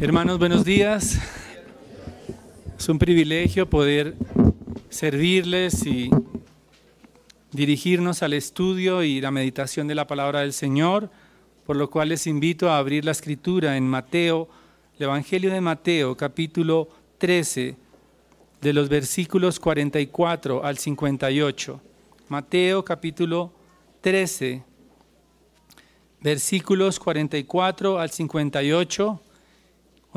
Hermanos, buenos días. Es un privilegio poder servirles y dirigirnos al estudio y la meditación de la palabra del Señor, por lo cual les invito a abrir la escritura en Mateo, el Evangelio de Mateo, capítulo 13, de los versículos 44 al 58. Mateo, capítulo 13, versículos 44 al 58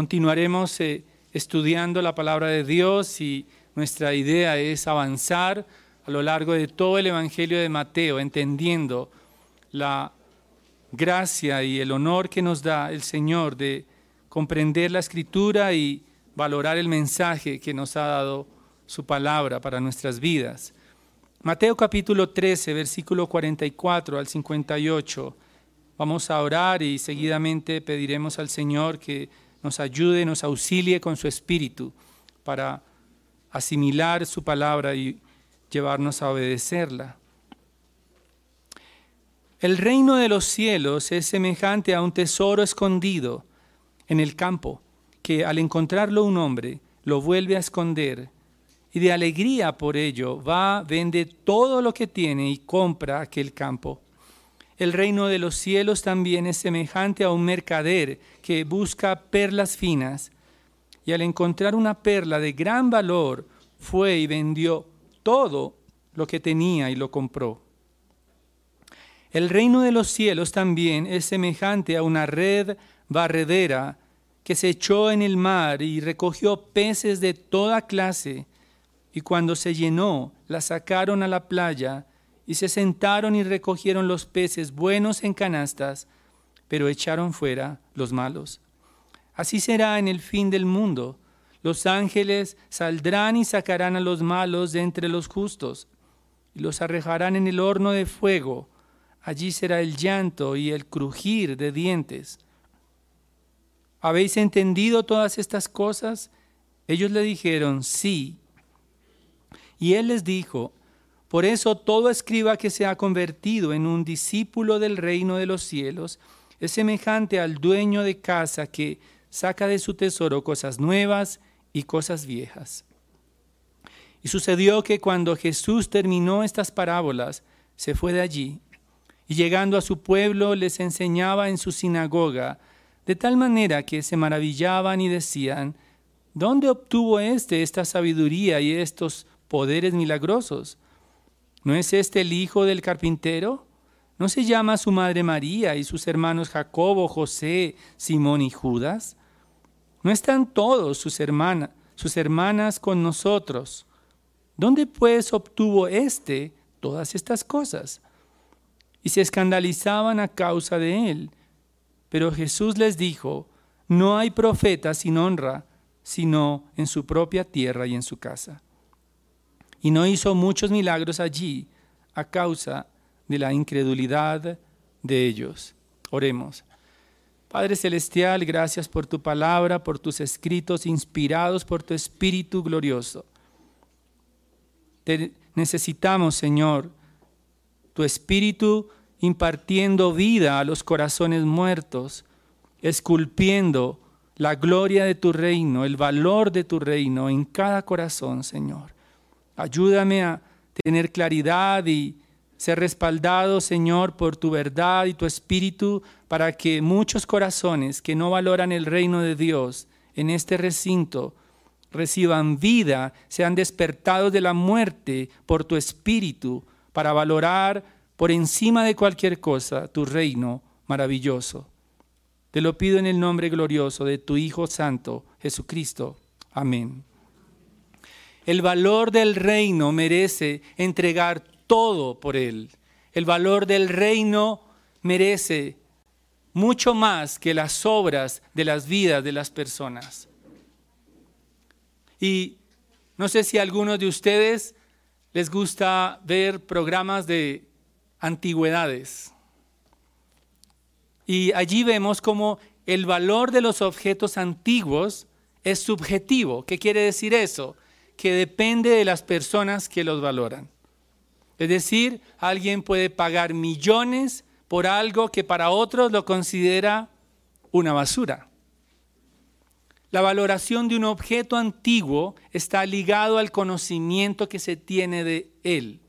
Continuaremos eh, estudiando la palabra de Dios y nuestra idea es avanzar a lo largo de todo el Evangelio de Mateo, entendiendo la gracia y el honor que nos da el Señor de comprender la escritura y valorar el mensaje que nos ha dado su palabra para nuestras vidas. Mateo capítulo 13, versículo 44 al 58. Vamos a orar y seguidamente pediremos al Señor que nos ayude, nos auxilie con su espíritu para asimilar su palabra y llevarnos a obedecerla. El reino de los cielos es semejante a un tesoro escondido en el campo, que al encontrarlo un hombre lo vuelve a esconder y de alegría por ello va, vende todo lo que tiene y compra aquel campo. El reino de los cielos también es semejante a un mercader que busca perlas finas y al encontrar una perla de gran valor fue y vendió todo lo que tenía y lo compró. El reino de los cielos también es semejante a una red barredera que se echó en el mar y recogió peces de toda clase, y cuando se llenó, la sacaron a la playa y se sentaron y recogieron los peces buenos en canastas, pero echaron fuera los malos. Así será en el fin del mundo. Los ángeles saldrán y sacarán a los malos de entre los justos, y los arrejarán en el horno de fuego. Allí será el llanto y el crujir de dientes. ¿Habéis entendido todas estas cosas? Ellos le dijeron, sí. Y él les dijo, por eso todo escriba que se ha convertido en un discípulo del reino de los cielos es semejante al dueño de casa que saca de su tesoro cosas nuevas y cosas viejas. Y sucedió que cuando Jesús terminó estas parábolas, se fue de allí, y llegando a su pueblo les enseñaba en su sinagoga, de tal manera que se maravillaban y decían, ¿dónde obtuvo éste esta sabiduría y estos poderes milagrosos? ¿No es este el hijo del carpintero? ¿No se llama su madre María y sus hermanos Jacobo, José, Simón y Judas? ¿No están todos sus hermanas, sus hermanas con nosotros? ¿Dónde pues obtuvo éste todas estas cosas? Y se escandalizaban a causa de él. Pero Jesús les dijo, no hay profeta sin honra, sino en su propia tierra y en su casa y no hizo muchos milagros allí a causa de la incredulidad de ellos. Oremos. Padre Celestial, gracias por tu palabra, por tus escritos inspirados por tu Espíritu glorioso. Te necesitamos, Señor, tu Espíritu impartiendo vida a los corazones muertos, esculpiendo la gloria de tu reino, el valor de tu reino en cada corazón, Señor. Ayúdame a tener claridad y ser respaldado, Señor, por tu verdad y tu espíritu, para que muchos corazones que no valoran el reino de Dios en este recinto reciban vida, sean despertados de la muerte por tu espíritu, para valorar por encima de cualquier cosa tu reino maravilloso. Te lo pido en el nombre glorioso de tu Hijo Santo, Jesucristo. Amén. El valor del reino merece entregar todo por él. El valor del reino merece mucho más que las obras de las vidas de las personas. Y no sé si a algunos de ustedes les gusta ver programas de antigüedades. Y allí vemos cómo el valor de los objetos antiguos es subjetivo. ¿Qué quiere decir eso? Que depende de las personas que los valoran. Es decir, alguien puede pagar millones por algo que para otros lo considera una basura. La valoración de un objeto antiguo está ligado al conocimiento que se tiene de él.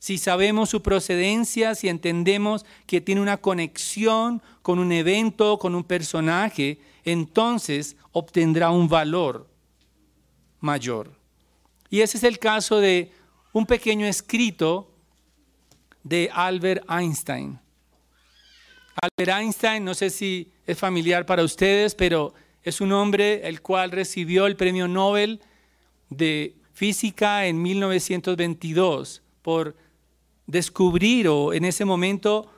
Si sabemos su procedencia, si entendemos que tiene una conexión con un evento, con un personaje, entonces obtendrá un valor mayor. Y ese es el caso de un pequeño escrito de Albert Einstein. Albert Einstein, no sé si es familiar para ustedes, pero es un hombre el cual recibió el premio Nobel de Física en 1922 por descubrir, o en ese momento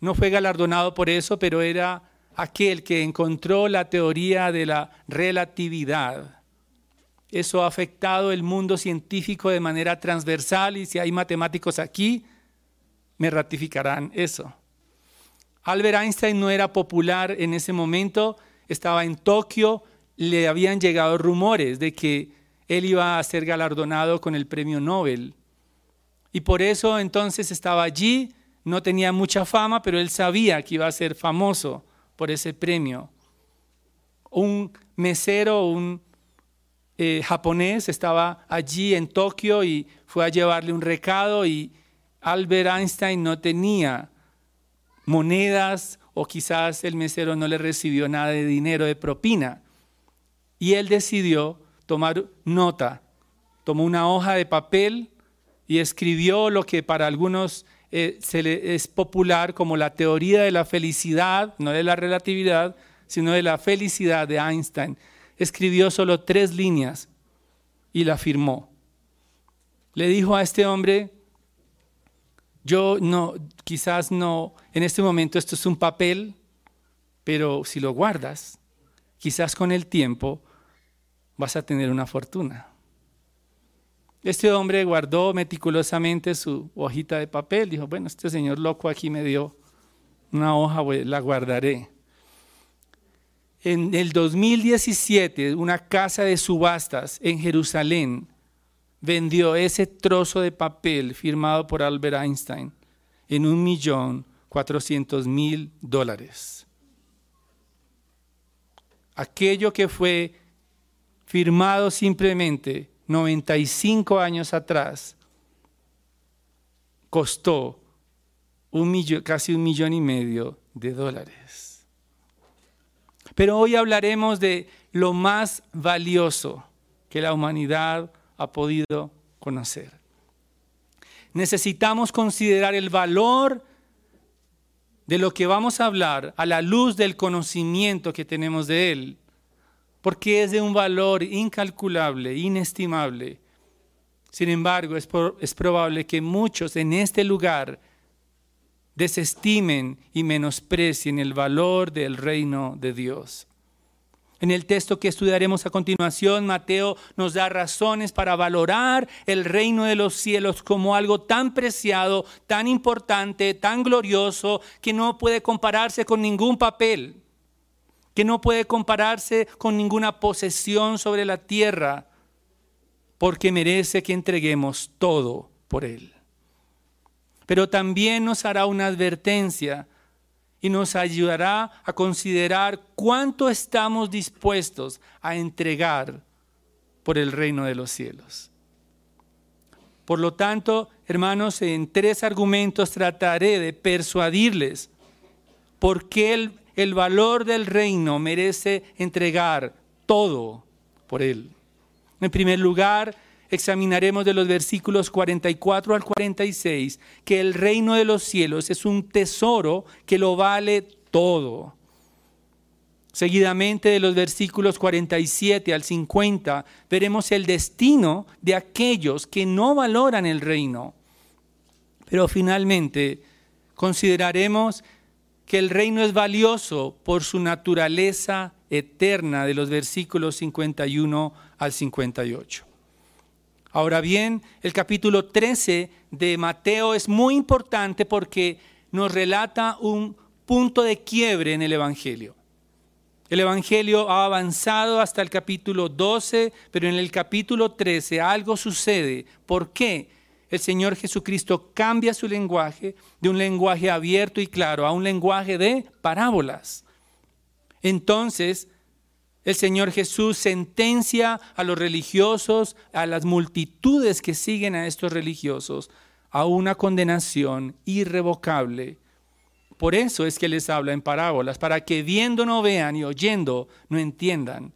no fue galardonado por eso, pero era aquel que encontró la teoría de la relatividad. Eso ha afectado el mundo científico de manera transversal y si hay matemáticos aquí, me ratificarán eso. Albert Einstein no era popular en ese momento, estaba en Tokio, le habían llegado rumores de que él iba a ser galardonado con el premio Nobel. Y por eso entonces estaba allí, no tenía mucha fama, pero él sabía que iba a ser famoso por ese premio. Un mesero, un eh, japonés estaba allí en Tokio y fue a llevarle un recado y Albert Einstein no tenía monedas o quizás el mesero no le recibió nada de dinero de propina. Y él decidió tomar nota, tomó una hoja de papel y escribió lo que para algunos eh, se es popular como la teoría de la felicidad, no de la relatividad, sino de la felicidad de Einstein escribió solo tres líneas y la firmó. Le dijo a este hombre, yo no, quizás no, en este momento esto es un papel, pero si lo guardas, quizás con el tiempo vas a tener una fortuna. Este hombre guardó meticulosamente su hojita de papel, dijo, bueno, este señor loco aquí me dio una hoja, la guardaré. En el 2017, una casa de subastas en Jerusalén vendió ese trozo de papel firmado por Albert Einstein en un millón cuatrocientos mil dólares. Aquello que fue firmado simplemente 95 años atrás costó casi un millón y medio de dólares. Pero hoy hablaremos de lo más valioso que la humanidad ha podido conocer. Necesitamos considerar el valor de lo que vamos a hablar a la luz del conocimiento que tenemos de Él, porque es de un valor incalculable, inestimable. Sin embargo, es, es probable que muchos en este lugar desestimen y menosprecien el valor del reino de Dios. En el texto que estudiaremos a continuación, Mateo nos da razones para valorar el reino de los cielos como algo tan preciado, tan importante, tan glorioso, que no puede compararse con ningún papel, que no puede compararse con ninguna posesión sobre la tierra, porque merece que entreguemos todo por él pero también nos hará una advertencia y nos ayudará a considerar cuánto estamos dispuestos a entregar por el reino de los cielos. Por lo tanto, hermanos, en tres argumentos trataré de persuadirles por qué el, el valor del reino merece entregar todo por él. En primer lugar, examinaremos de los versículos 44 al 46 que el reino de los cielos es un tesoro que lo vale todo. Seguidamente de los versículos 47 al 50 veremos el destino de aquellos que no valoran el reino. Pero finalmente consideraremos que el reino es valioso por su naturaleza eterna de los versículos 51 al 58. Ahora bien, el capítulo 13 de Mateo es muy importante porque nos relata un punto de quiebre en el Evangelio. El Evangelio ha avanzado hasta el capítulo 12, pero en el capítulo 13 algo sucede. ¿Por qué? El Señor Jesucristo cambia su lenguaje de un lenguaje abierto y claro a un lenguaje de parábolas. Entonces, el Señor Jesús sentencia a los religiosos, a las multitudes que siguen a estos religiosos, a una condenación irrevocable. Por eso es que les habla en parábolas, para que viendo no vean y oyendo no entiendan.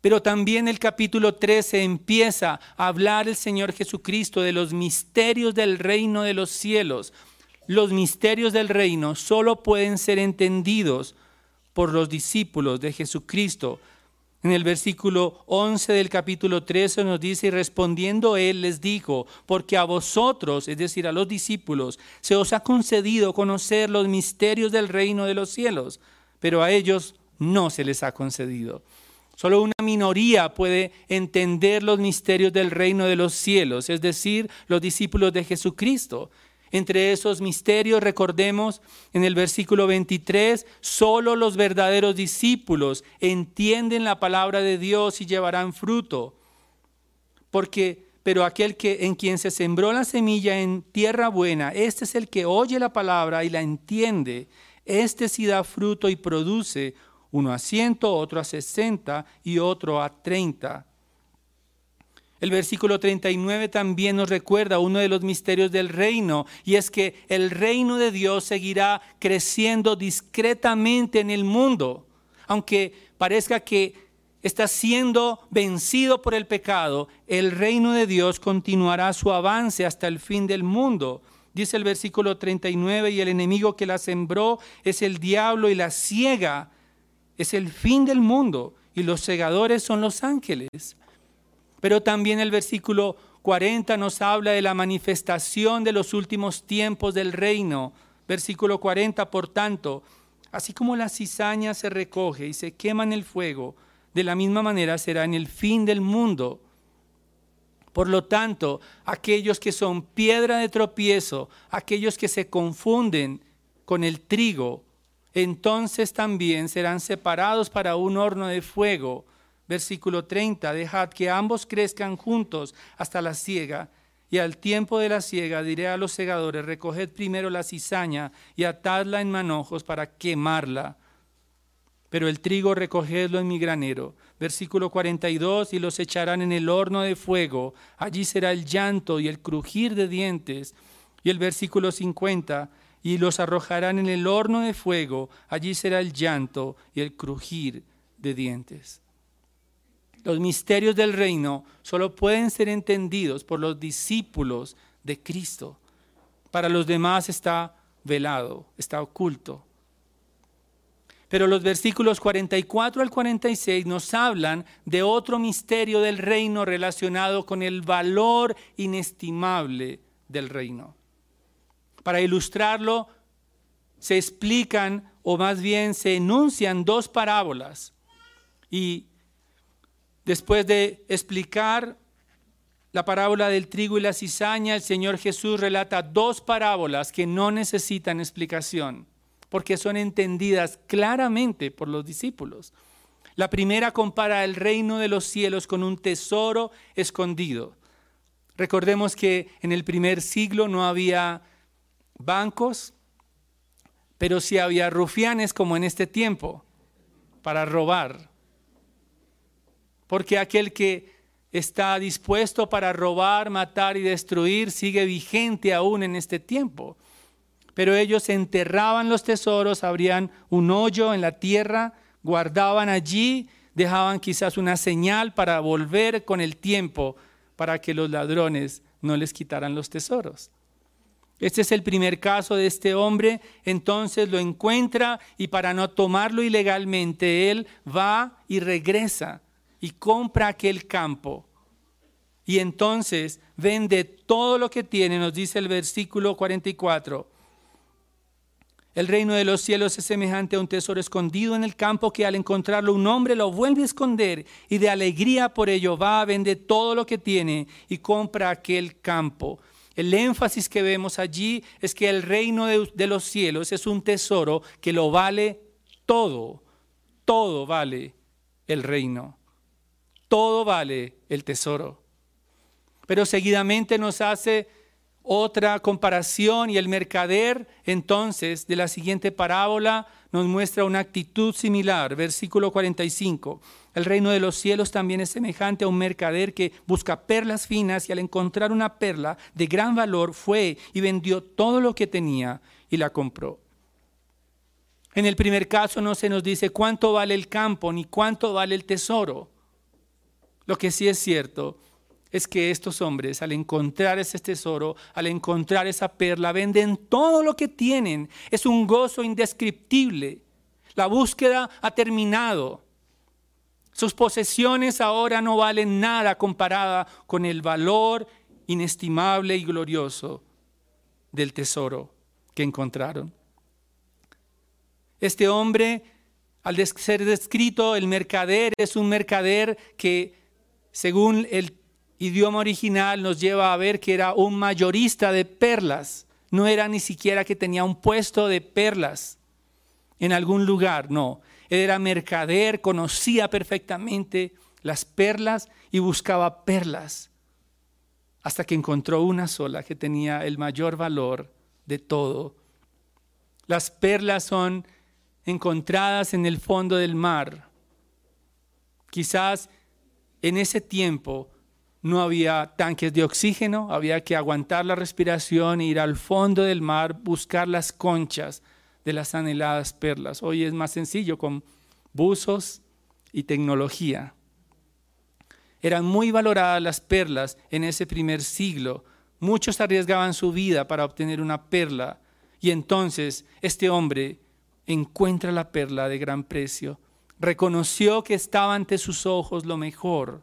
Pero también el capítulo 13 empieza a hablar el Señor Jesucristo de los misterios del reino de los cielos. Los misterios del reino solo pueden ser entendidos por los discípulos de Jesucristo. En el versículo 11 del capítulo 13 nos dice, y respondiendo él les dijo, porque a vosotros, es decir, a los discípulos, se os ha concedido conocer los misterios del reino de los cielos, pero a ellos no se les ha concedido. Solo una minoría puede entender los misterios del reino de los cielos, es decir, los discípulos de Jesucristo. Entre esos misterios, recordemos en el versículo 23, solo los verdaderos discípulos entienden la palabra de Dios y llevarán fruto. Porque, pero aquel que en quien se sembró la semilla en tierra buena, este es el que oye la palabra y la entiende. Este sí da fruto y produce uno a ciento, otro a sesenta y otro a treinta. El versículo 39 también nos recuerda uno de los misterios del reino, y es que el reino de Dios seguirá creciendo discretamente en el mundo, aunque parezca que está siendo vencido por el pecado, el reino de Dios continuará su avance hasta el fin del mundo. Dice el versículo 39, y el enemigo que la sembró es el diablo y la ciega, es el fin del mundo, y los segadores son los ángeles. Pero también el versículo 40 nos habla de la manifestación de los últimos tiempos del reino. Versículo 40, por tanto, así como la cizaña se recoge y se quema en el fuego, de la misma manera será en el fin del mundo. Por lo tanto, aquellos que son piedra de tropiezo, aquellos que se confunden con el trigo, entonces también serán separados para un horno de fuego Versículo 30, dejad que ambos crezcan juntos hasta la siega. Y al tiempo de la siega diré a los segadores, recoged primero la cizaña y atadla en manojos para quemarla. Pero el trigo recogedlo en mi granero. Versículo 42, y los echarán en el horno de fuego. Allí será el llanto y el crujir de dientes. Y el versículo 50, y los arrojarán en el horno de fuego. Allí será el llanto y el crujir de dientes. Los misterios del reino solo pueden ser entendidos por los discípulos de Cristo. Para los demás está velado, está oculto. Pero los versículos 44 al 46 nos hablan de otro misterio del reino relacionado con el valor inestimable del reino. Para ilustrarlo, se explican o más bien se enuncian dos parábolas y Después de explicar la parábola del trigo y la cizaña, el Señor Jesús relata dos parábolas que no necesitan explicación, porque son entendidas claramente por los discípulos. La primera compara el reino de los cielos con un tesoro escondido. Recordemos que en el primer siglo no había bancos, pero sí había rufianes como en este tiempo para robar porque aquel que está dispuesto para robar, matar y destruir sigue vigente aún en este tiempo. Pero ellos enterraban los tesoros, abrían un hoyo en la tierra, guardaban allí, dejaban quizás una señal para volver con el tiempo para que los ladrones no les quitaran los tesoros. Este es el primer caso de este hombre, entonces lo encuentra y para no tomarlo ilegalmente, él va y regresa y compra aquel campo. Y entonces vende todo lo que tiene, nos dice el versículo 44. El reino de los cielos es semejante a un tesoro escondido en el campo que al encontrarlo un hombre lo vuelve a esconder y de alegría por ello va, a vender todo lo que tiene y compra aquel campo. El énfasis que vemos allí es que el reino de, de los cielos es un tesoro que lo vale todo, todo vale el reino todo vale el tesoro. Pero seguidamente nos hace otra comparación y el mercader entonces de la siguiente parábola nos muestra una actitud similar. Versículo 45. El reino de los cielos también es semejante a un mercader que busca perlas finas y al encontrar una perla de gran valor fue y vendió todo lo que tenía y la compró. En el primer caso no se nos dice cuánto vale el campo ni cuánto vale el tesoro. Lo que sí es cierto es que estos hombres al encontrar ese tesoro, al encontrar esa perla, venden todo lo que tienen. Es un gozo indescriptible. La búsqueda ha terminado. Sus posesiones ahora no valen nada comparada con el valor inestimable y glorioso del tesoro que encontraron. Este hombre, al ser descrito, el mercader es un mercader que, según el idioma original, nos lleva a ver que era un mayorista de perlas. No era ni siquiera que tenía un puesto de perlas en algún lugar, no. Él era mercader, conocía perfectamente las perlas y buscaba perlas, hasta que encontró una sola que tenía el mayor valor de todo. Las perlas son encontradas en el fondo del mar. Quizás en ese tiempo no había tanques de oxígeno, había que aguantar la respiración e ir al fondo del mar, buscar las conchas de las anheladas perlas. Hoy es más sencillo con buzos y tecnología. Eran muy valoradas las perlas en ese primer siglo. Muchos arriesgaban su vida para obtener una perla y entonces este hombre encuentra la perla de gran precio. Reconoció que estaba ante sus ojos lo mejor.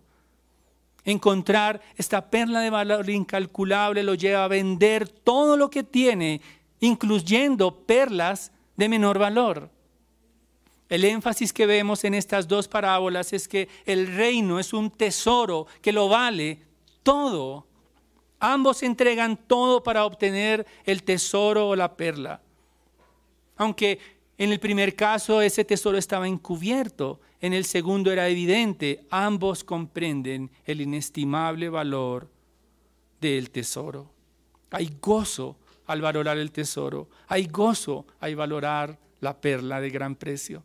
Encontrar esta perla de valor incalculable lo lleva a vender todo lo que tiene, incluyendo perlas de menor valor. El énfasis que vemos en estas dos parábolas es que el reino es un tesoro que lo vale todo. Ambos entregan todo para obtener el tesoro o la perla. Aunque en el primer caso ese tesoro estaba encubierto, en el segundo era evidente, ambos comprenden el inestimable valor del tesoro. Hay gozo al valorar el tesoro. Hay gozo al valorar la perla de gran precio.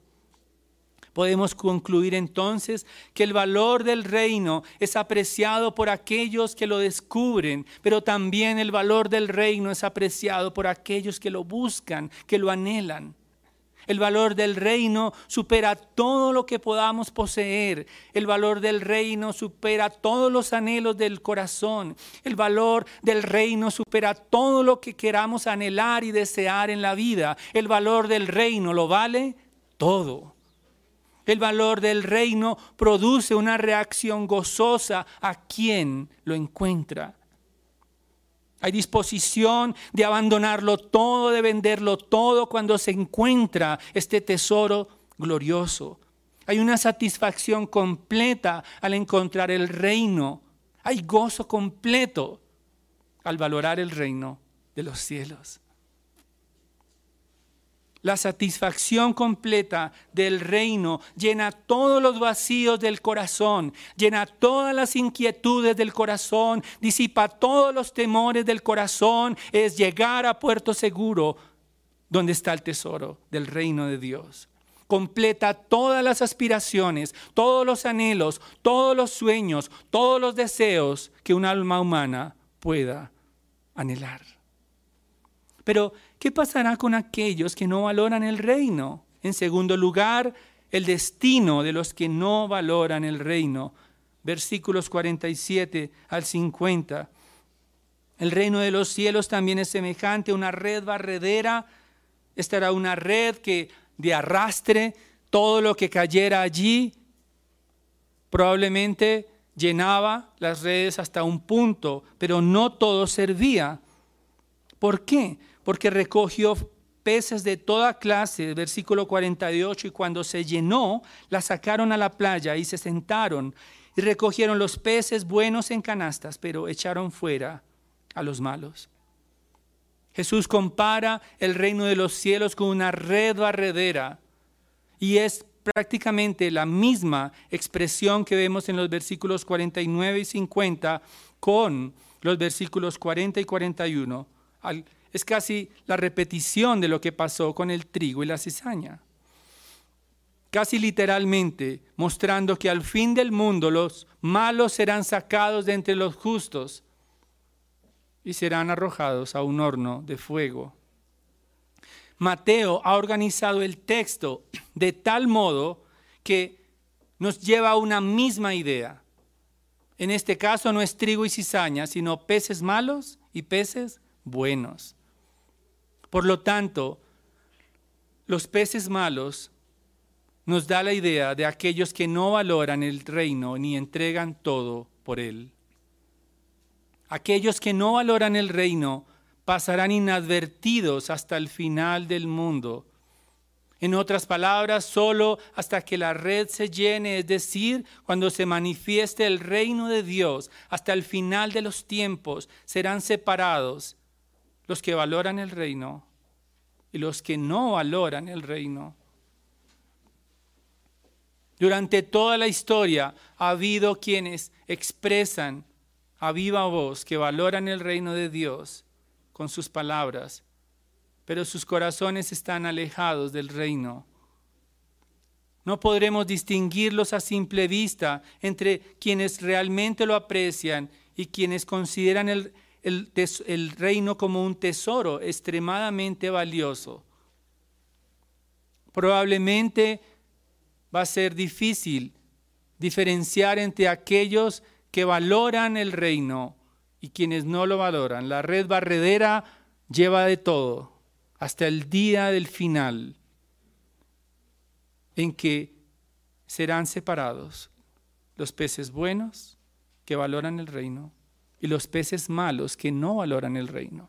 Podemos concluir entonces que el valor del reino es apreciado por aquellos que lo descubren, pero también el valor del reino es apreciado por aquellos que lo buscan, que lo anhelan. El valor del reino supera todo lo que podamos poseer. El valor del reino supera todos los anhelos del corazón. El valor del reino supera todo lo que queramos anhelar y desear en la vida. El valor del reino lo vale todo. El valor del reino produce una reacción gozosa a quien lo encuentra. Hay disposición de abandonarlo todo, de venderlo todo cuando se encuentra este tesoro glorioso. Hay una satisfacción completa al encontrar el reino. Hay gozo completo al valorar el reino de los cielos. La satisfacción completa del reino llena todos los vacíos del corazón, llena todas las inquietudes del corazón, disipa todos los temores del corazón, es llegar a puerto seguro donde está el tesoro del reino de Dios. Completa todas las aspiraciones, todos los anhelos, todos los sueños, todos los deseos que un alma humana pueda anhelar. Pero ¿qué pasará con aquellos que no valoran el reino? En segundo lugar, el destino de los que no valoran el reino. Versículos 47 al 50. El reino de los cielos también es semejante a una red barredera. Esta era una red que de arrastre todo lo que cayera allí. Probablemente llenaba las redes hasta un punto, pero no todo servía. ¿Por qué? Porque recogió peces de toda clase, versículo 48, y cuando se llenó, la sacaron a la playa y se sentaron y recogieron los peces buenos en canastas, pero echaron fuera a los malos. Jesús compara el reino de los cielos con una red barredera y es prácticamente la misma expresión que vemos en los versículos 49 y 50 con los versículos 40 y 41. Es casi la repetición de lo que pasó con el trigo y la cizaña. Casi literalmente mostrando que al fin del mundo los malos serán sacados de entre los justos y serán arrojados a un horno de fuego. Mateo ha organizado el texto de tal modo que nos lleva a una misma idea. En este caso no es trigo y cizaña, sino peces malos y peces buenos. Por lo tanto, los peces malos nos da la idea de aquellos que no valoran el reino ni entregan todo por él. Aquellos que no valoran el reino pasarán inadvertidos hasta el final del mundo. En otras palabras, solo hasta que la red se llene, es decir, cuando se manifieste el reino de Dios, hasta el final de los tiempos, serán separados los que valoran el reino y los que no valoran el reino. Durante toda la historia ha habido quienes expresan a viva voz que valoran el reino de Dios con sus palabras, pero sus corazones están alejados del reino. No podremos distinguirlos a simple vista entre quienes realmente lo aprecian y quienes consideran el, reino como un tesoro extremadamente valioso. Probablemente va a ser difícil diferenciar entre aquellos que valoran el reino y quienes no lo valoran. La red barredera lleva de todo hasta el día del final en que serán separados los peces buenos que valoran el reino y los peces malos que no valoran el reino.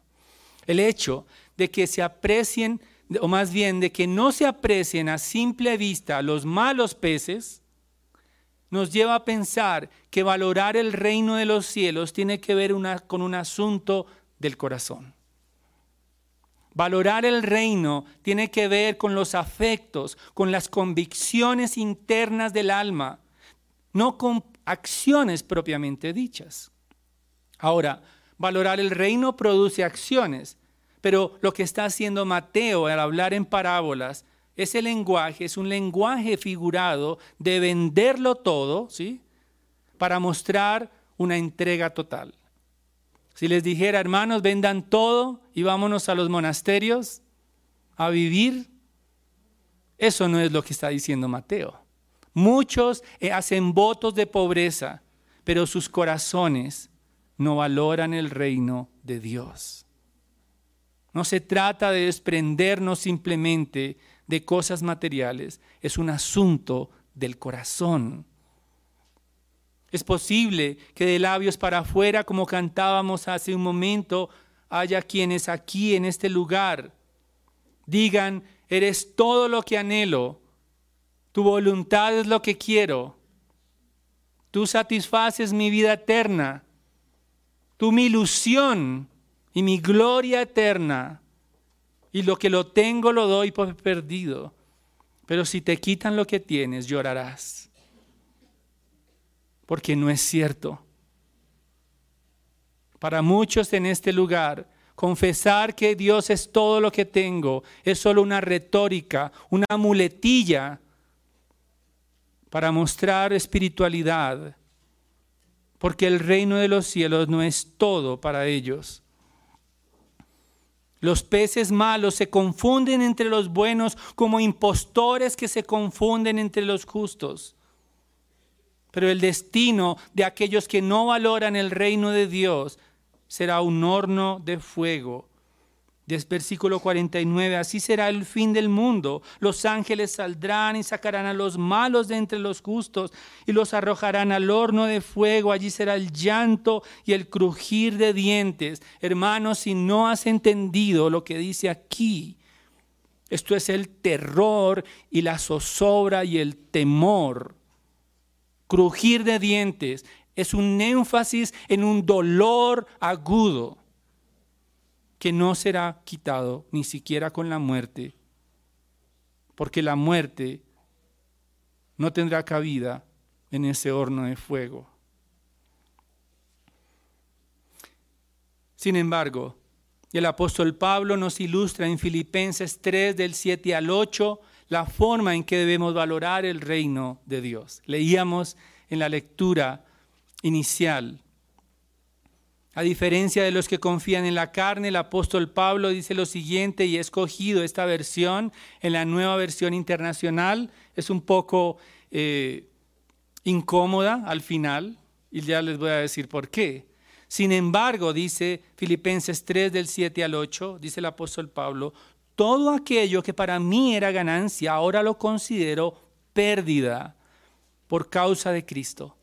El hecho de que se aprecien, o más bien de que no se aprecien a simple vista los malos peces, nos lleva a pensar que valorar el reino de los cielos tiene que ver con un asunto del corazón. Valorar el reino tiene que ver con los afectos, con las convicciones internas del alma, no con acciones propiamente dichas. Ahora, valorar el reino produce acciones, pero lo que está haciendo Mateo al hablar en parábolas ese lenguaje es un lenguaje figurado de venderlo todo, ¿sí? Para mostrar una entrega total. Si les dijera, hermanos, vendan todo y vámonos a los monasterios a vivir, eso no es lo que está diciendo Mateo. Muchos eh, hacen votos de pobreza, pero sus corazones no valoran el reino de Dios. No se trata de desprendernos simplemente de cosas materiales, es un asunto del corazón. Es posible que de labios para afuera, como cantábamos hace un momento, haya quienes aquí en este lugar digan, eres todo lo que anhelo, tu voluntad es lo que quiero, tú satisfaces mi vida eterna, tú mi ilusión y mi gloria eterna y lo que lo tengo lo doy por perdido. Pero si te quitan lo que tienes, llorarás. Porque no es cierto. Para muchos en este lugar, confesar que Dios es todo lo que tengo es solo una retórica, una muletilla para mostrar espiritualidad. Porque el reino de los cielos no es todo para ellos. Los peces malos se confunden entre los buenos como impostores que se confunden entre los justos. Pero el destino de aquellos que no valoran el reino de Dios será un horno de fuego versículo 49, así será el fin del mundo. Los ángeles saldrán y sacarán a los malos de entre los justos y los arrojarán al horno de fuego. Allí será el llanto y el crujir de dientes. Hermanos, si no has entendido lo que dice aquí, esto es el terror y la zozobra y el temor. Crujir de dientes es un énfasis en un dolor agudo que no será quitado ni siquiera con la muerte, porque la muerte no tendrá cabida en ese horno de fuego. Sin embargo, el apóstol Pablo nos ilustra en Filipenses 3 del 7 al 8 la forma en que debemos valorar el reino de Dios. Leíamos en la lectura inicial. A diferencia de los que confían en la carne, el apóstol Pablo dice lo siguiente y he escogido esta versión en la nueva versión internacional. Es un poco eh, incómoda al final y ya les voy a decir por qué. Sin embargo, dice Filipenses 3 del 7 al 8, dice el apóstol Pablo, todo aquello que para mí era ganancia, ahora lo considero pérdida por causa de Cristo.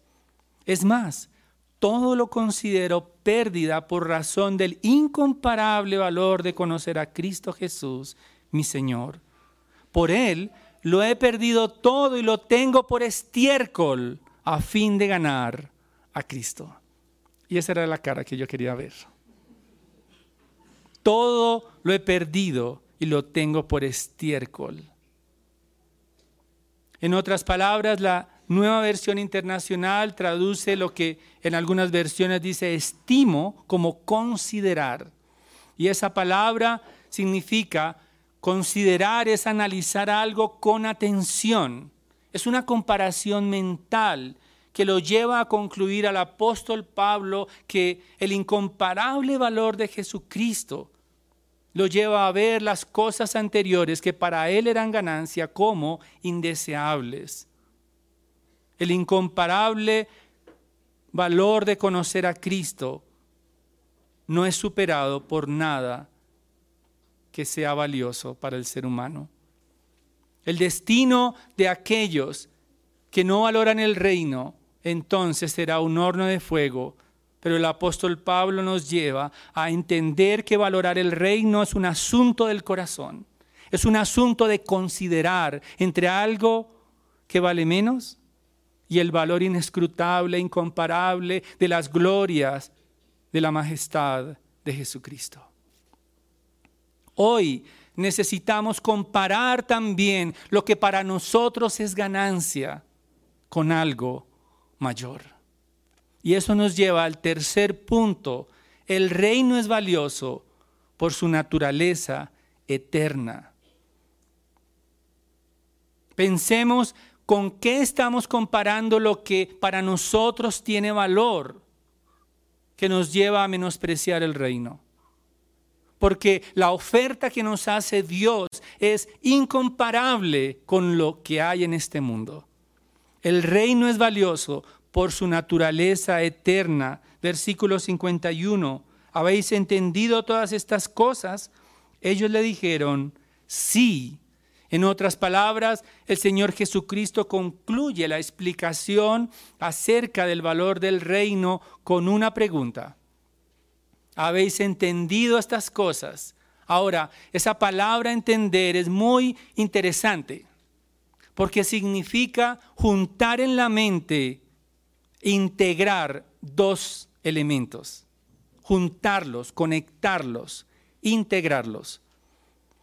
Es más, todo lo considero pérdida por razón del incomparable valor de conocer a Cristo Jesús, mi Señor. Por Él lo he perdido todo y lo tengo por estiércol a fin de ganar a Cristo. Y esa era la cara que yo quería ver. Todo lo he perdido y lo tengo por estiércol. En otras palabras, la nueva versión internacional traduce lo que en algunas versiones dice estimo como considerar. Y esa palabra significa considerar es analizar algo con atención. Es una comparación mental que lo lleva a concluir al apóstol Pablo que el incomparable valor de Jesucristo lo lleva a ver las cosas anteriores que para él eran ganancia como indeseables. El incomparable valor de conocer a Cristo no es superado por nada que sea valioso para el ser humano. El destino de aquellos que no valoran el reino entonces será un horno de fuego. Pero el apóstol Pablo nos lleva a entender que valorar el reino es un asunto del corazón. Es un asunto de considerar entre algo que vale menos y el valor inescrutable, incomparable de las glorias de la majestad de Jesucristo. Hoy necesitamos comparar también lo que para nosotros es ganancia con algo mayor. Y eso nos lleva al tercer punto. El reino es valioso por su naturaleza eterna. Pensemos con qué estamos comparando lo que para nosotros tiene valor, que nos lleva a menospreciar el reino. Porque la oferta que nos hace Dios es incomparable con lo que hay en este mundo. El reino es valioso por su naturaleza eterna. Versículo 51. ¿Habéis entendido todas estas cosas? Ellos le dijeron, sí. En otras palabras, el Señor Jesucristo concluye la explicación acerca del valor del reino con una pregunta. ¿Habéis entendido estas cosas? Ahora, esa palabra entender es muy interesante porque significa juntar en la mente, integrar dos elementos, juntarlos, conectarlos, integrarlos.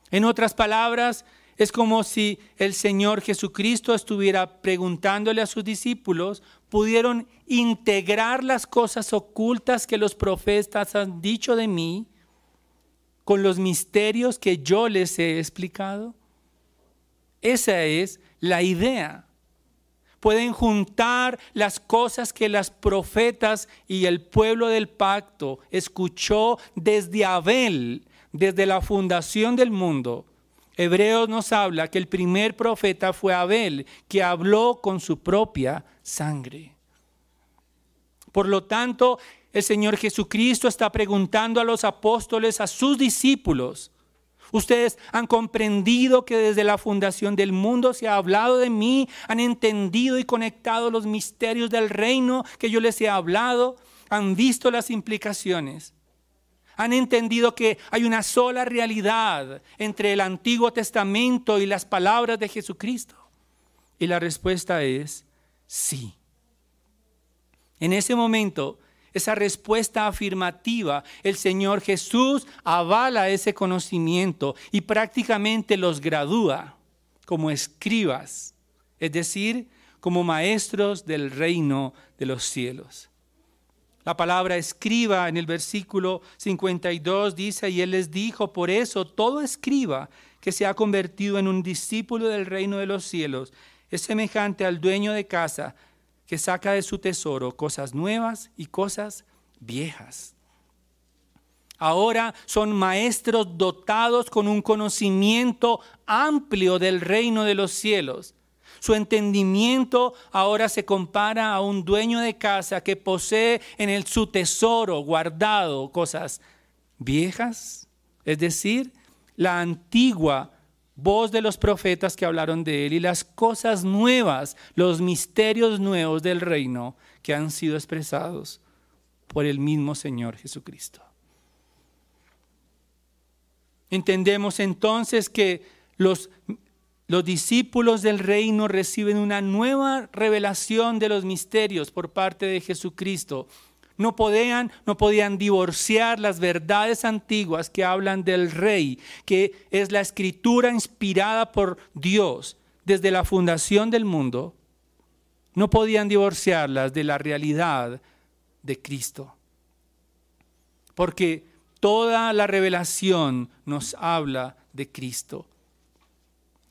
En otras palabras, es como si el Señor Jesucristo estuviera preguntándole a sus discípulos, pudieron integrar las cosas ocultas que los profetas han dicho de mí con los misterios que yo les he explicado. Esa es la idea. Pueden juntar las cosas que las profetas y el pueblo del pacto escuchó desde Abel, desde la fundación del mundo. Hebreos nos habla que el primer profeta fue Abel, que habló con su propia sangre. Por lo tanto, el Señor Jesucristo está preguntando a los apóstoles, a sus discípulos, Ustedes han comprendido que desde la fundación del mundo se ha hablado de mí, han entendido y conectado los misterios del reino que yo les he hablado, han visto las implicaciones. Han entendido que hay una sola realidad entre el Antiguo Testamento y las palabras de Jesucristo. Y la respuesta es sí. En ese momento esa respuesta afirmativa, el Señor Jesús avala ese conocimiento y prácticamente los gradúa como escribas, es decir, como maestros del reino de los cielos. La palabra escriba en el versículo 52 dice, y él les dijo, por eso todo escriba que se ha convertido en un discípulo del reino de los cielos es semejante al dueño de casa que saca de su tesoro cosas nuevas y cosas viejas. Ahora son maestros dotados con un conocimiento amplio del reino de los cielos. Su entendimiento ahora se compara a un dueño de casa que posee en el, su tesoro guardado cosas viejas, es decir, la antigua voz de los profetas que hablaron de él y las cosas nuevas, los misterios nuevos del reino que han sido expresados por el mismo Señor Jesucristo. Entendemos entonces que los, los discípulos del reino reciben una nueva revelación de los misterios por parte de Jesucristo no podían, no podían divorciar las verdades antiguas que hablan del rey, que es la escritura inspirada por Dios desde la fundación del mundo. No podían divorciarlas de la realidad de Cristo. Porque toda la revelación nos habla de Cristo.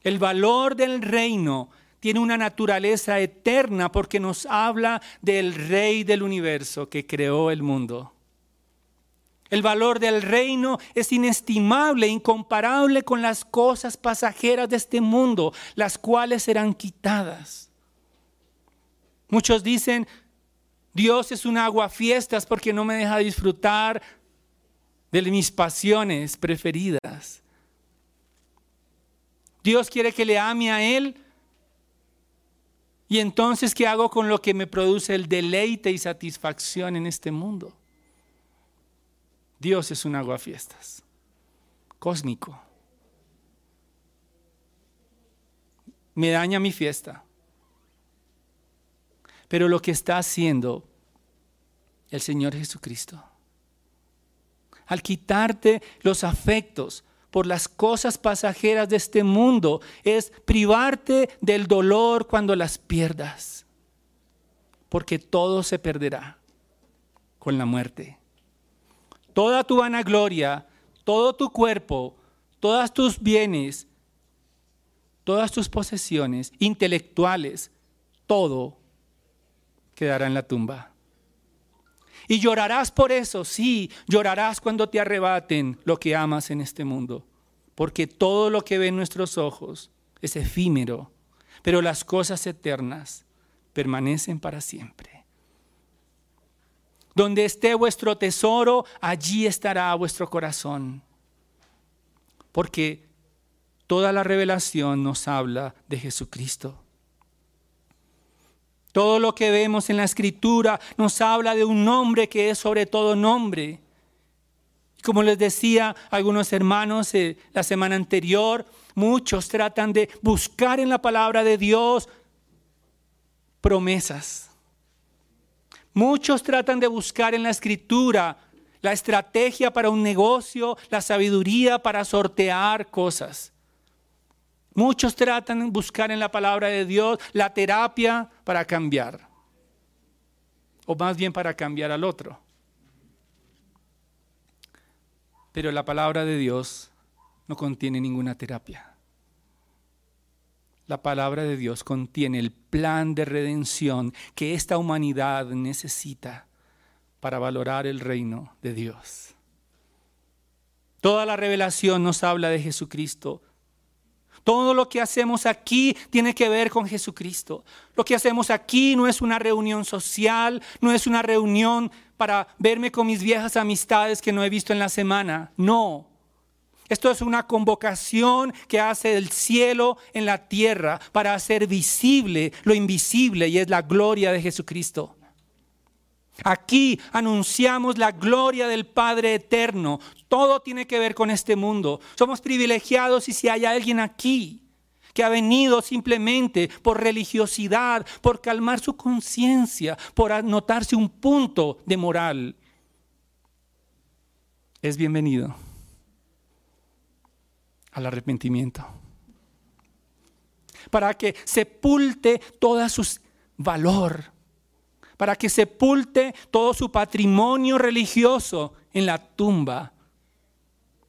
El valor del reino tiene una naturaleza eterna porque nos habla del Rey del universo que creó el mundo. El valor del reino es inestimable, incomparable con las cosas pasajeras de este mundo, las cuales serán quitadas. Muchos dicen, Dios es un aguafiestas porque no me deja disfrutar de mis pasiones preferidas. Dios quiere que le ame a Él y entonces, ¿qué hago con lo que me produce el deleite y satisfacción en este mundo? Dios es un aguafiestas, cósmico. Me daña mi fiesta. Pero lo que está haciendo el Señor Jesucristo, al quitarte los afectos, por las cosas pasajeras de este mundo es privarte del dolor cuando las pierdas. Porque todo se perderá con la muerte. Toda tu vanagloria, todo tu cuerpo, todos tus bienes, todas tus posesiones intelectuales, todo quedará en la tumba. Y llorarás por eso, sí, llorarás cuando te arrebaten lo que amas en este mundo. Porque todo lo que ven nuestros ojos es efímero, pero las cosas eternas permanecen para siempre. Donde esté vuestro tesoro, allí estará vuestro corazón. Porque toda la revelación nos habla de Jesucristo. Todo lo que vemos en la escritura nos habla de un nombre que es sobre todo nombre. Como les decía algunos hermanos eh, la semana anterior, muchos tratan de buscar en la palabra de Dios promesas. Muchos tratan de buscar en la escritura la estrategia para un negocio, la sabiduría para sortear cosas. Muchos tratan de buscar en la palabra de Dios la terapia para cambiar, o más bien para cambiar al otro. Pero la palabra de Dios no contiene ninguna terapia. La palabra de Dios contiene el plan de redención que esta humanidad necesita para valorar el reino de Dios. Toda la revelación nos habla de Jesucristo, todo lo que hacemos aquí tiene que ver con Jesucristo. Lo que hacemos aquí no es una reunión social, no es una reunión para verme con mis viejas amistades que no he visto en la semana. No. Esto es una convocación que hace el cielo en la tierra para hacer visible lo invisible y es la gloria de Jesucristo. Aquí anunciamos la gloria del Padre Eterno. Todo tiene que ver con este mundo. Somos privilegiados y si hay alguien aquí que ha venido simplemente por religiosidad, por calmar su conciencia, por anotarse un punto de moral, es bienvenido al arrepentimiento. Para que sepulte toda su valor para que sepulte todo su patrimonio religioso en la tumba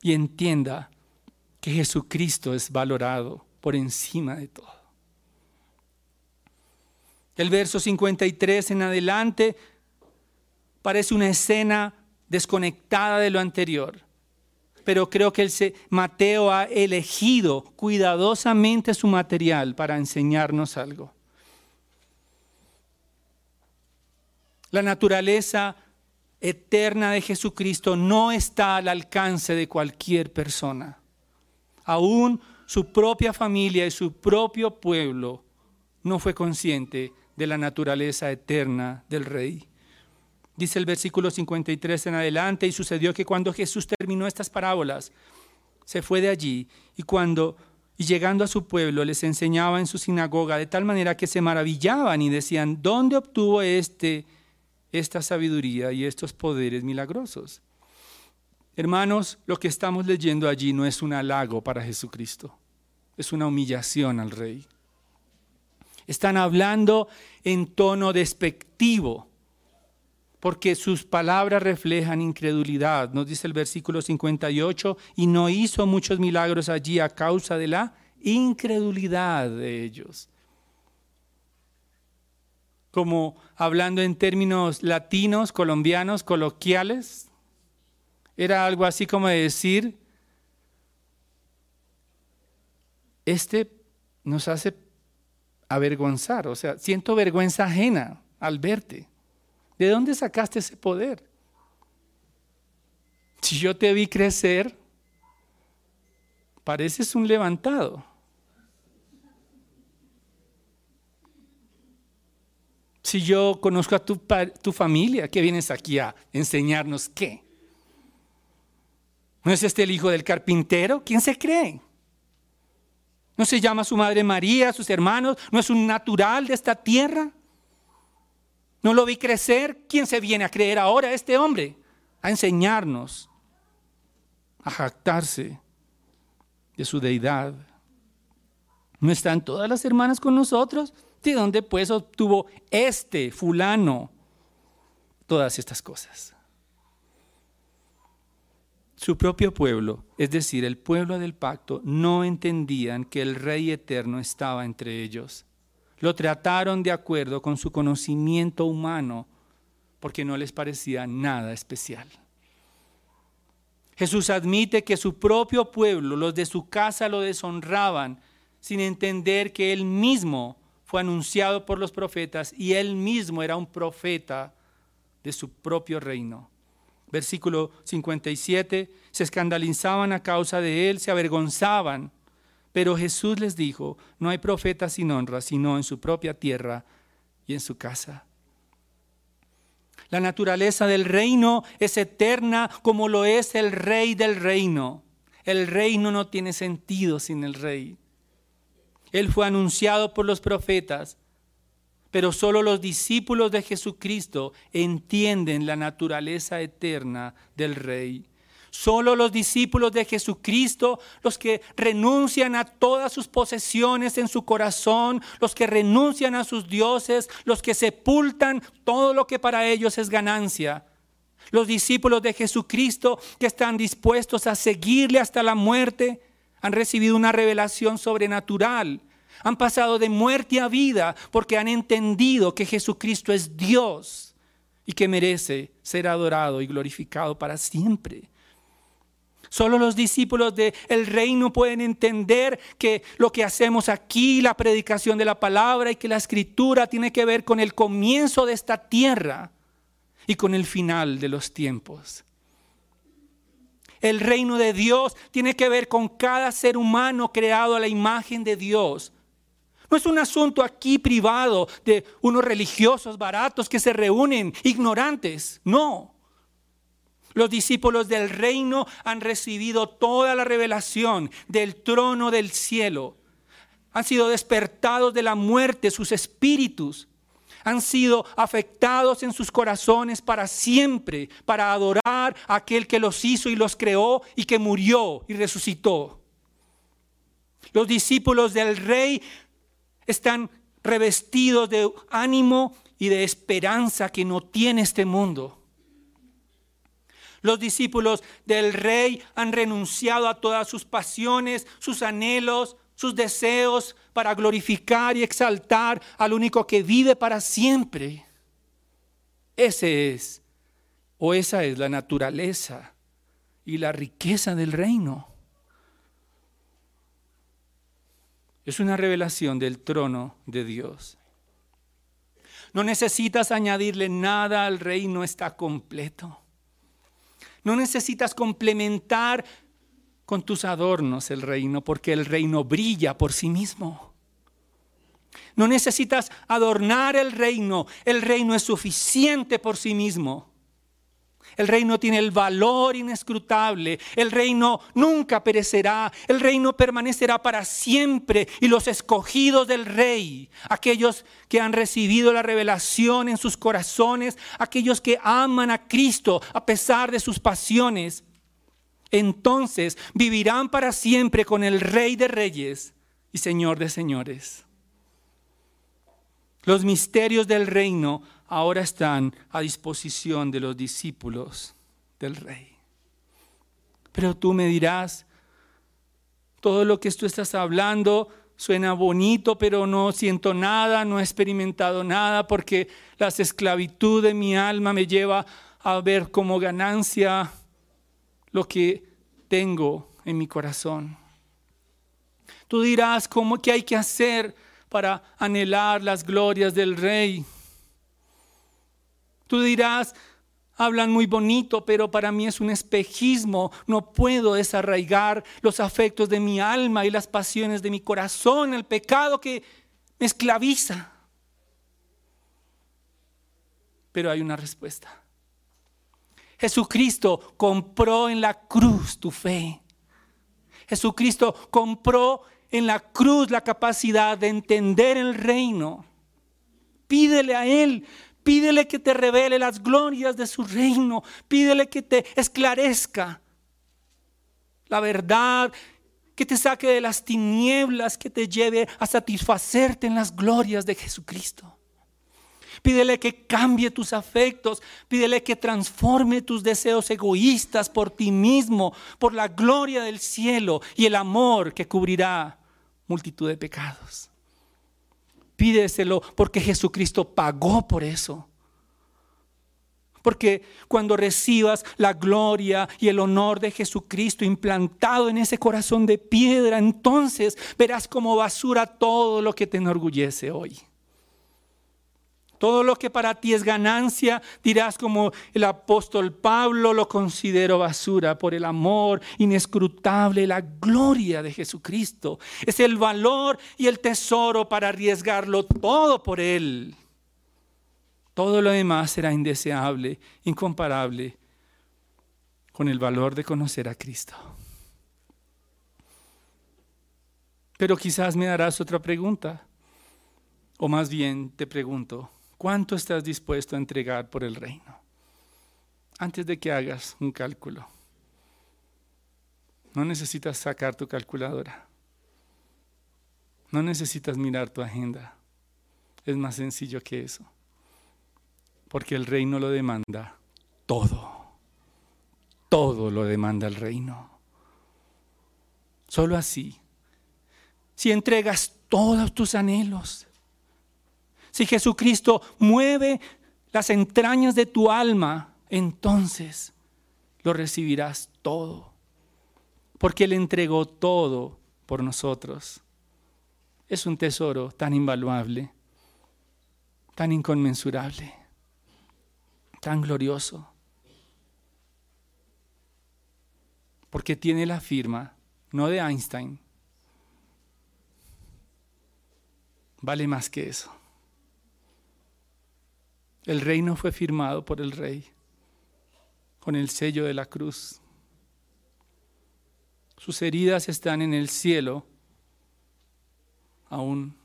y entienda que Jesucristo es valorado por encima de todo. El verso 53 en adelante parece una escena desconectada de lo anterior, pero creo que Mateo ha elegido cuidadosamente su material para enseñarnos algo. La naturaleza eterna de Jesucristo no está al alcance de cualquier persona. Aún su propia familia y su propio pueblo no fue consciente de la naturaleza eterna del rey. Dice el versículo 53 en adelante, y sucedió que cuando Jesús terminó estas parábolas, se fue de allí y cuando y llegando a su pueblo les enseñaba en su sinagoga de tal manera que se maravillaban y decían, ¿dónde obtuvo este esta sabiduría y estos poderes milagrosos? Hermanos, lo que estamos leyendo allí no es un halago para Jesucristo, es una humillación al rey. Están hablando en tono despectivo, porque sus palabras reflejan incredulidad. Nos dice el versículo 58, y no hizo muchos milagros allí a causa de la incredulidad de ellos. Como hablando en términos latinos, colombianos, coloquiales, era algo así como decir, este nos hace avergonzar, o sea, siento vergüenza ajena al verte. ¿De dónde sacaste ese poder? Si yo te vi crecer, pareces un levantado. Si yo conozco a tu, familia, ¿qué vienes aquí a enseñarnos qué? ¿No es este el hijo del carpintero? ¿Quién se cree? ¿No se llama su madre María, sus hermanos? ¿No es un natural de esta tierra? ¿No lo vi crecer? ¿Quién se viene a creer ahora este hombre? A enseñarnos, a jactarse de su deidad. ¿No están todas las hermanas con nosotros? ¿De dónde pues obtuvo este fulano todas estas cosas? Su propio pueblo, es decir, el pueblo del pacto, no entendían que el Rey eterno estaba entre ellos. Lo trataron de acuerdo con su conocimiento humano porque no les parecía nada especial. Jesús admite que su propio pueblo, los de su casa, lo deshonraban sin entender que él mismo fue anunciado por los profetas y él mismo era un profeta de su propio reino versículo 57, se escandalizaban a causa de él, se avergonzaban. Pero Jesús les dijo, no hay profeta sin honra, sino en su propia tierra y en su casa. La naturaleza del reino es eterna como lo es el rey del reino. El reino no tiene sentido sin el rey. Él fue anunciado por los profetas pero solo los discípulos de Jesucristo entienden la naturaleza eterna del Rey. Solo los discípulos de Jesucristo, los que renuncian a todas sus posesiones en su corazón, los que renuncian a sus dioses, los que sepultan todo lo que para ellos es ganancia. Los discípulos de Jesucristo que están dispuestos a seguirle hasta la muerte, han recibido una revelación sobrenatural han pasado de muerte a vida porque han entendido que Jesucristo es Dios y que merece ser adorado y glorificado para siempre. Solo los discípulos del reino pueden entender que lo que hacemos aquí, la predicación de la palabra y que la escritura tiene que ver con el comienzo de esta tierra y con el final de los tiempos. El reino de Dios tiene que ver con cada ser humano creado a la imagen de Dios no es un asunto aquí privado de unos religiosos baratos que se reúnen ignorantes. No. Los discípulos del reino han recibido toda la revelación del trono del cielo. Han sido despertados de la muerte sus espíritus. Han sido afectados en sus corazones para siempre, para adorar a aquel que los hizo y los creó y que murió y resucitó. Los discípulos del rey están revestidos de ánimo y de esperanza que no tiene este mundo. Los discípulos del rey han renunciado a todas sus pasiones, sus anhelos, sus deseos para glorificar y exaltar al único que vive para siempre. Ese es, o esa es la naturaleza y la riqueza del reino. Es una revelación del trono de Dios. No necesitas añadirle nada al reino, está completo. No necesitas complementar con tus adornos el reino, porque el reino brilla por sí mismo. No necesitas adornar el reino, el reino es suficiente por sí mismo. El reino tiene el valor inescrutable. El reino nunca perecerá. El reino permanecerá para siempre. Y los escogidos del rey, aquellos que han recibido la revelación en sus corazones, aquellos que aman a Cristo a pesar de sus pasiones, entonces vivirán para siempre con el Rey de Reyes y Señor de Señores. Los misterios del reino ahora están a disposición de los discípulos del Rey. Pero tú me dirás, todo lo que tú estás hablando suena bonito, pero no siento nada, no he experimentado nada, porque la esclavitud de mi alma me lleva a ver como ganancia lo que tengo en mi corazón. Tú dirás, ¿cómo que hay que hacer para anhelar las glorias del rey? Tú dirás, hablan muy bonito, pero para mí es un espejismo. No puedo desarraigar los afectos de mi alma y las pasiones de mi corazón, el pecado que me esclaviza. Pero hay una respuesta. Jesucristo compró en la cruz tu fe. Jesucristo compró en la cruz la capacidad de entender el reino. Pídele a Él, pídele que te revele las glorias de su reino, pídele que te esclarezca la verdad, que te saque de las tinieblas, que te lleve a satisfacerte en las glorias de Jesucristo. Pídele que cambie tus afectos. Pídele que transforme tus deseos egoístas por ti mismo, por la gloria del cielo y el amor que cubrirá multitud de pecados. Pídeselo porque Jesucristo pagó por eso. Porque cuando recibas la gloria y el honor de Jesucristo implantado en ese corazón de piedra, entonces verás como basura todo lo que te enorgullece hoy. Todo lo que para ti es ganancia, dirás como el apóstol Pablo, lo considero basura por el amor inescrutable, la gloria de Jesucristo. Es el valor y el tesoro para arriesgarlo todo por Él. Todo lo demás será indeseable, incomparable con el valor de conocer a Cristo. Pero quizás me darás otra pregunta, o más bien te pregunto, ¿Cuánto estás dispuesto a entregar por el reino? Antes de que hagas un cálculo. No necesitas sacar tu calculadora. No necesitas mirar tu agenda. Es más sencillo que eso. Porque el reino lo demanda todo. Todo lo demanda el reino. Solo así. Si entregas todos tus anhelos, si Jesucristo mueve las entrañas de tu alma, entonces lo recibirás todo. Porque Él entregó todo por nosotros. Es un tesoro tan invaluable, tan inconmensurable, tan glorioso. Porque tiene la firma, no de Einstein. Vale más que eso. El reino fue firmado por el rey con el sello de la cruz. Sus heridas están en el cielo, aún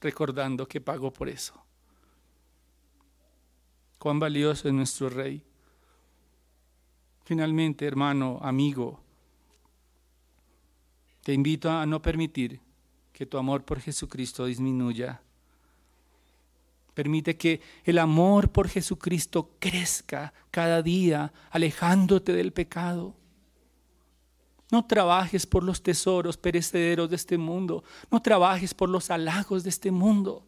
recordando que pagó por eso. Cuán valioso es nuestro rey. Finalmente, hermano, amigo, te invito a no permitir que tu amor por Jesucristo disminuya Permite que el amor por Jesucristo crezca cada día, alejándote del pecado. No trabajes por los tesoros perecederos de este mundo. No trabajes por los halagos de este mundo.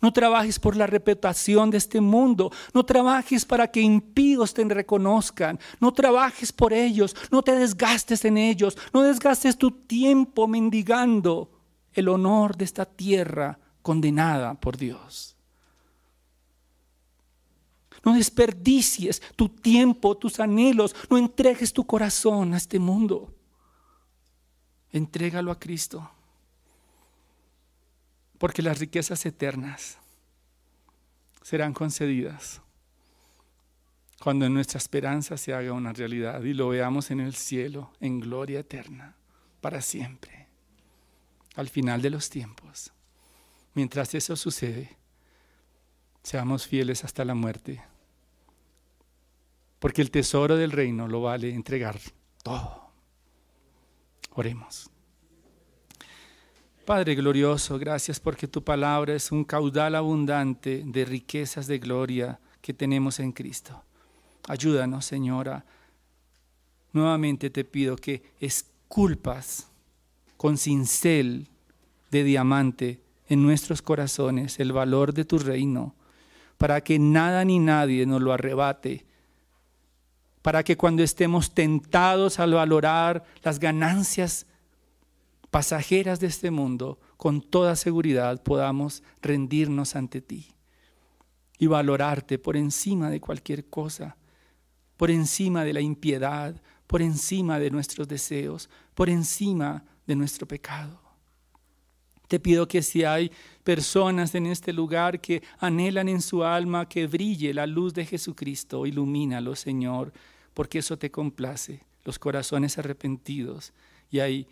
No trabajes por la reputación de este mundo. No trabajes para que impíos te reconozcan. No trabajes por ellos. No te desgastes en ellos. No desgastes tu tiempo mendigando el honor de esta tierra condenada por Dios. No desperdicies tu tiempo, tus anhelos. No entregues tu corazón a este mundo. Entrégalo a Cristo. Porque las riquezas eternas serán concedidas cuando nuestra esperanza se haga una realidad y lo veamos en el cielo, en gloria eterna, para siempre, al final de los tiempos. Mientras eso sucede, seamos fieles hasta la muerte, porque el tesoro del reino lo vale entregar todo. Oremos. Padre glorioso, gracias porque tu palabra es un caudal abundante de riquezas de gloria que tenemos en Cristo. Ayúdanos, Señora. Nuevamente te pido que esculpas con cincel de diamante en nuestros corazones el valor de tu reino, para que nada ni nadie nos lo arrebate, para que cuando estemos tentados al valorar las ganancias pasajeras de este mundo, con toda seguridad podamos rendirnos ante ti y valorarte por encima de cualquier cosa, por encima de la impiedad, por encima de nuestros deseos, por encima de nuestro pecado. Te pido que si hay personas en este lugar que anhelan en su alma que brille la luz de Jesucristo, ilumínalo, Señor, porque eso te complace, los corazones arrepentidos. Y hay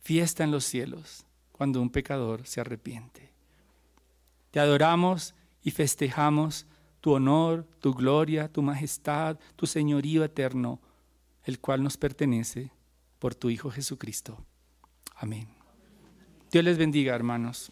fiesta en los cielos cuando un pecador se arrepiente. Te adoramos y festejamos tu honor, tu gloria, tu majestad, tu señorío eterno, el cual nos pertenece por tu Hijo Jesucristo. Amén. Dios les bendiga, hermanos.